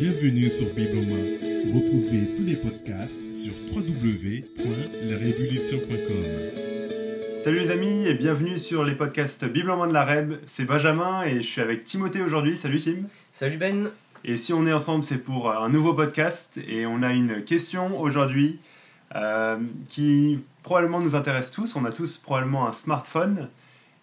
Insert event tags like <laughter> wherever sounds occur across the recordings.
Bienvenue sur Bible en main. Retrouvez tous les podcasts sur www.larévolution.com. Salut les amis et bienvenue sur les podcasts Bible en main de la Reb. C'est Benjamin et je suis avec Timothée aujourd'hui. Salut Tim. Salut Ben. Et si on est ensemble, c'est pour un nouveau podcast et on a une question aujourd'hui euh, qui probablement nous intéresse tous. On a tous probablement un smartphone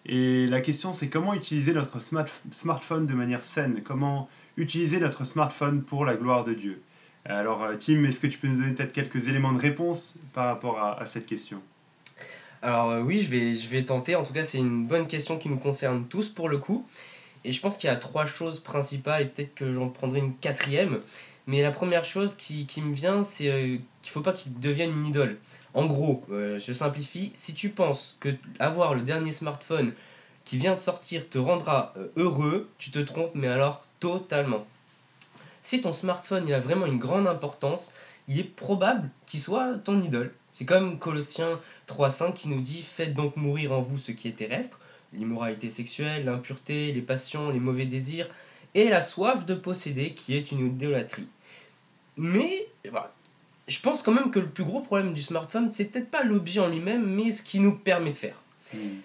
et la question c'est comment utiliser notre smart smartphone de manière saine? Comment utiliser notre smartphone pour la gloire de Dieu Alors euh, Tim, est-ce que tu peux nous donner peut-être quelques éléments de réponse par rapport à, cette question? Alors euh, oui, je vais, je vais tenter. En tout cas, c'est une bonne question qui nous concerne tous pour le coup. Et je pense qu'il y a trois choses principales et peut-être que j'en prendrai une quatrième. Mais la première chose qui, me vient, c'est euh, qu'il ne faut pas qu'il devienne une idole. En gros, euh, je simplifie, si tu penses que avoir le dernier smartphone qui vient de sortir te rendra heureux, tu te trompes, mais alors totalement. Si ton smartphone il a vraiment une grande importance, il est probable qu'il soit ton idole. C'est comme Colossiens 3.5 qui nous dit Faites donc mourir en vous ce qui est terrestre, l'immoralité sexuelle, l'impureté, les passions, les mauvais désirs, et la soif de posséder qui est une idolâtrie. Mais voilà, je pense quand même que le plus gros problème du smartphone, c'est peut-être pas l'objet en lui-même, mais ce qu'il nous permet de faire. Hmm.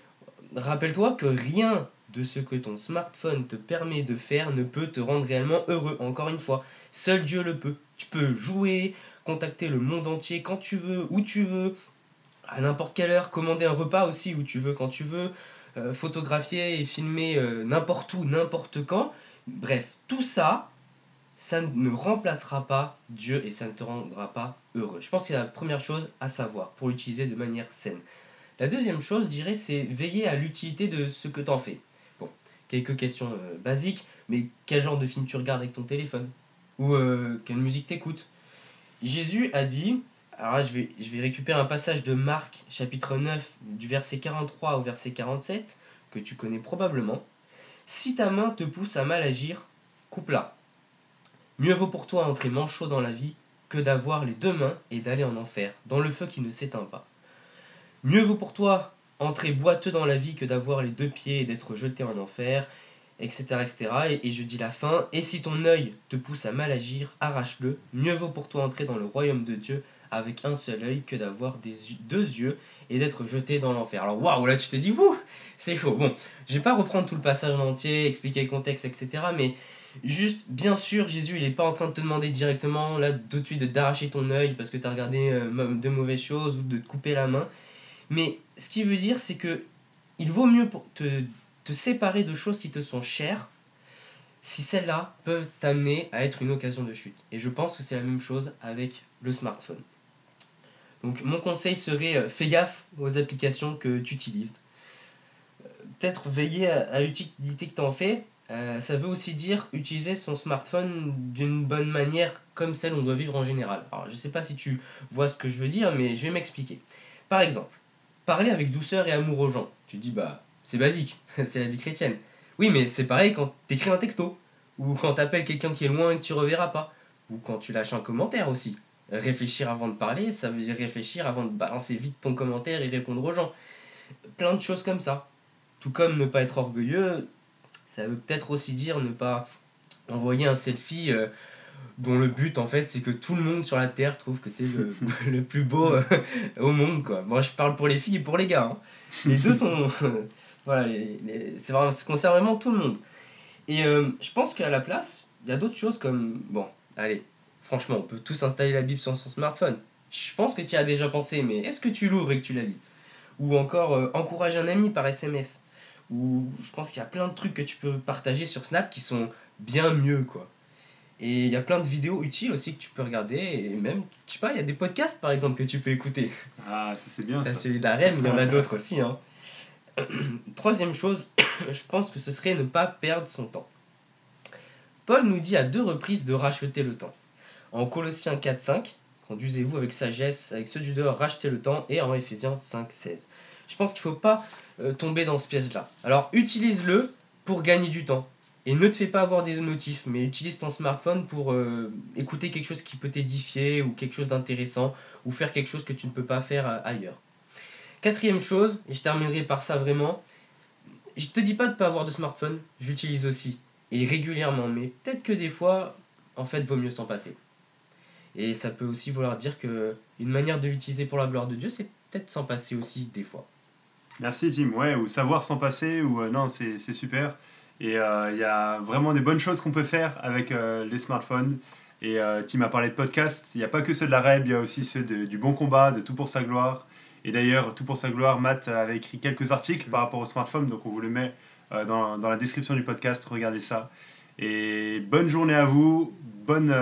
Rappelle-toi que rien de ce que ton smartphone te permet de faire ne peut te rendre réellement heureux. Encore une fois, seul Dieu le peut. Tu peux jouer, contacter le monde entier quand tu veux, où tu veux, à n'importe quelle heure, commander un repas aussi où tu veux, quand tu veux, euh, photographier et filmer euh, n'importe où, n'importe quand. Bref, tout ça, ça ne remplacera pas Dieu et ça ne te rendra pas heureux. Je pense que c'est la première chose à savoir pour l'utiliser de manière saine. La deuxième chose, je dirais, c'est veiller à l'utilité de ce que tu en fais. Quelques questions euh, basiques, mais quel genre de film tu regardes avec ton téléphone Ou euh, quelle musique t'écoutes? Jésus a dit, alors je vais, je vais récupérer un passage de Marc chapitre 9 du verset 43 au verset 47, que tu connais probablement. Si ta main te pousse à mal agir, coupe-la Mieux vaut pour toi entrer manchot dans la vie que d'avoir les deux mains et d'aller en enfer, dans le feu qui ne s'éteint pas. Mieux vaut pour toi entrer boiteux dans la vie que d'avoir les deux pieds et d'être jeté en enfer, etc. etc. Et, je dis la fin, et si ton œil te pousse à mal agir, arrache-le. Mieux vaut pour toi entrer dans le royaume de Dieu avec un seul œil que d'avoir deux yeux et d'être jeté dans l'enfer. Alors waouh, là tu t'es dit, wouh, c'est chaud. Bon, je vais pas reprendre tout le passage en entier, expliquer le contexte, etc. Mais Juste, bien sûr, Jésus, il n'est pas en train de te demander directement, là, tout de suite, d'arracher ton œil parce que tu as regardé euh, de mauvaises choses ou de te couper la main. Mais ce qu'il veut dire, c'est que il vaut mieux te, te séparer de choses qui te sont chères si celles-là peuvent t'amener à être une occasion de chute. Et je pense que c'est la même chose avec le smartphone. Donc mon conseil serait euh, fais gaffe aux applications que tu utilises. Euh, peut-être veiller à, l'utilité que tu en fais, euh, ça veut aussi dire utiliser son smartphone d'une bonne manière comme celle on doit vivre en général. Alors je sais pas si tu vois ce que je veux dire, mais je vais m'expliquer. Par exemple, parler avec douceur et amour aux gens. Tu dis bah c'est basique, <laughs> c'est la vie chrétienne. Oui mais c'est pareil quand t'écris un texto, ou quand t'appelles quelqu'un qui est loin et que tu reverras pas, ou quand tu lâches un commentaire aussi. Réfléchir avant de parler, ça veut dire réfléchir avant de balancer vite ton commentaire et répondre aux gens. Plein de choses comme ça. Tout comme ne pas être orgueilleux, ça veut peut-être aussi dire ne pas envoyer un selfie euh, dont le but en fait c'est que tout le monde sur la terre trouve que tu es <laughs> le, plus beau euh, <laughs> au monde quoi. Moi je parle pour les filles et pour les gars. Hein. Les deux sont <laughs> voilà, c'est vraiment, ça concerne vraiment tout le monde. Et euh, je pense qu'à la place, il y a d'autres choses comme bon, allez, franchement, on peut tous installer la Bible sur son smartphone. Je pense que tu y as déjà pensé, mais est-ce que tu l'ouvres et que tu la lis? Ou encore, encourage un ami par SMS où je pense qu'il y a plein de trucs que tu peux partager sur Snap qui sont bien mieux, quoi. Et il y a plein de vidéos utiles aussi que tu peux regarder, et même, je sais pas, il y a des podcasts par exemple que tu peux écouter. Ah, ça c'est bien. T'as celui d'Arem, il y en a <laughs> d'autres aussi. Hein. <clears throat> Troisième chose, <clears throat> je pense que ce serait ne pas perdre son temps. Paul nous dit à deux reprises de racheter le temps. En Colossiens 4.5, conduisez-vous avec sagesse, avec ceux du dehors, rachetez le temps, et en Ephésiens 5.16. Je pense qu'il ne faut pas euh, tomber dans ce piège-là. Alors utilise-le pour gagner du temps. Et ne te fais pas avoir des notifs, mais utilise ton smartphone pour euh, écouter quelque chose qui peut t'édifier ou quelque chose d'intéressant ou faire quelque chose que tu ne peux pas faire euh, ailleurs. Quatrième chose, et je terminerai par ça vraiment, je te dis pas de ne pas avoir de smartphone, j'utilise aussi, et régulièrement, mais peut-être que des fois, en fait, vaut mieux s'en passer. Et ça peut aussi vouloir dire que une manière de l'utiliser pour la gloire de Dieu, c'est peut-être s'en passer aussi des fois. Merci Tim, ouais, ou savoir s'en passer, ou euh, non, c'est super. Et euh, il y a vraiment des bonnes choses qu'on peut faire avec euh, les smartphones. Et euh, Tim a parlé de podcasts, il n'y a pas que ceux de la REB, il y a aussi ceux de- du Bon Combat, de Tout pour sa gloire. Et d'ailleurs, Tout pour sa gloire, Matt avait écrit quelques articles par rapport au smartphone, donc on vous le met dans, la description du podcast, regardez ça. Et bonne journée à vous, bonne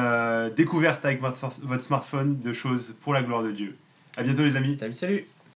découverte avec votre, votre smartphone de choses pour la gloire de Dieu. À bientôt les amis. Salut, salut